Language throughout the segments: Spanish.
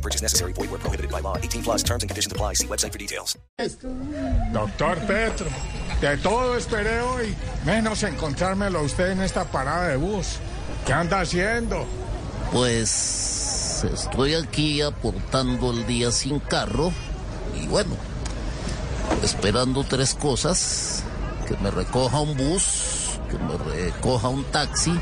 No purchase necessary. Void where prohibited by law. 18 plus terms and conditions apply. See website for details. Doctor Petro, de todo esperé hoy, menos encontrármelo a usted en esta parada de bus. ¿Qué anda haciendo? Pues estoy aquí aportando el día sin carro y bueno, esperando tres cosas, que me recoja un bus, que me recoja un taxi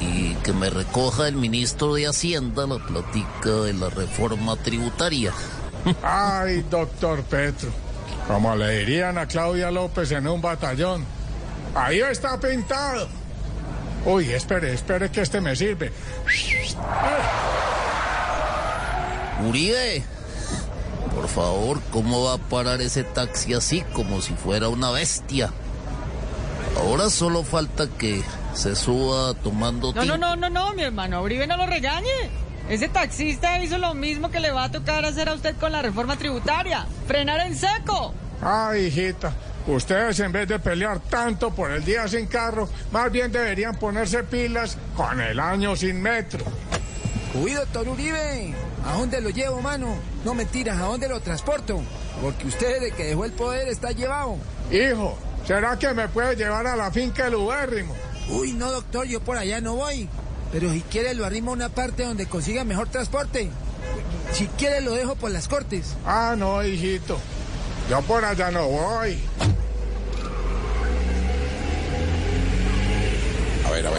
y que me recoja el ministro de Hacienda la platica de la reforma tributaria. Ay, doctor Petro, como le dirían a Claudia López en un batallón, ahí está pintado. Uy, espere, espere que este me sirve. Uribe, por favor, ¿cómo va a parar ese taxi así como si fuera una bestia? Ahora solo falta que se suba tomando No, no, no, no, no, mi hermano, Uribe no lo regañe. Ese taxista hizo lo mismo que le va a tocar hacer a usted con la reforma tributaria. Frenar en seco. Ay, hijita, ustedes en vez de pelear tanto por el día sin carro, más bien deberían ponerse pilas con el año sin metro. Uy, doctor Uribe, ¿a dónde lo llevo, mano? No mentiras, ¿a dónde lo transporto? Porque usted desde que dejó el poder está llevado. Hijo, ¿será que me puede llevar a la finca del Ubérrimo? Uy, no, doctor, yo por allá no voy. Pero si quiere lo arrimo a una parte donde consiga mejor transporte. Si quiere lo dejo por las cortes. Ah, no, hijito. Yo por allá no voy.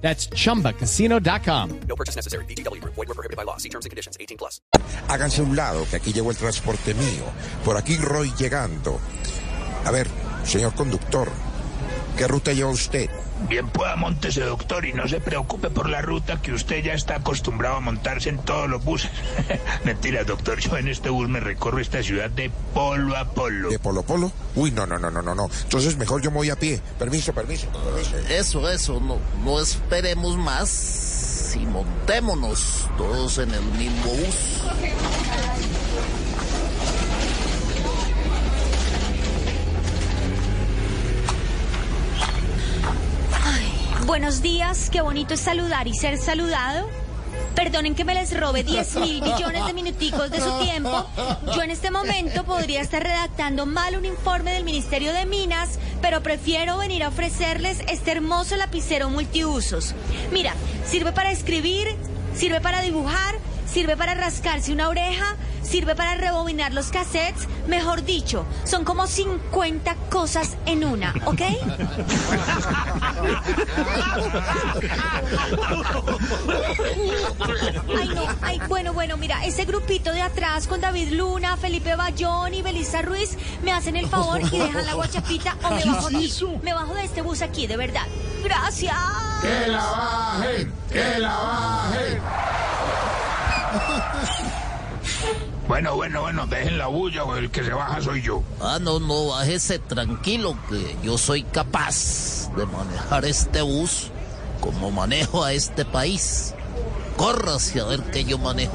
That's chumbacasino.com. No purchase necessary. VGW Group. Void were prohibited by law. See terms and conditions. 18 plus. Háganse un lado, que aquí llegó el transporte mío. Por aquí Roy llegando. A ver, señor conductor, ¿qué ruta lleva usted? Bien pueda montese, doctor, y no se preocupe por la ruta que usted ya está acostumbrado a montarse en todos los buses. Mentira, doctor, yo en este bus me recorro esta ciudad de polo a polo. ¿De Polo Polo? Uy, no, no, no, no, no, no. Entonces mejor yo me voy a pie. Permiso, permiso, permiso. Eso, eso, no, no esperemos más y montémonos todos en el mismo bus. Buenos días, qué bonito es saludar y ser saludado. Perdonen que me les robe 10 mil millones de minuticos de su tiempo. Yo en este momento podría estar redactando mal un informe del Ministerio de Minas, pero prefiero venir a ofrecerles este hermoso lapicero multiusos. Mira, sirve para escribir, sirve para dibujar, sirve para rascarse una oreja, sirve para rebobinar los cassettes. Mejor dicho, son como 50 cosas en una, ¿ok? Ay, no, ay, bueno, bueno, mira, ese grupito de atrás con David Luna, Felipe Bayón y Belisa Ruiz me hacen el favor y dejan la guachapita o me bajo aquí. Me bajo de este bus aquí, de verdad. Gracias. ¡Que la bajen! ¡Que la bajen! Bueno, bueno, bueno, dejen la bulla el que se baja soy yo. Ah, no, no, bájese tranquilo, que yo soy capaz de manejar este bus como manejo a este país. Córrase a ver que yo manejo.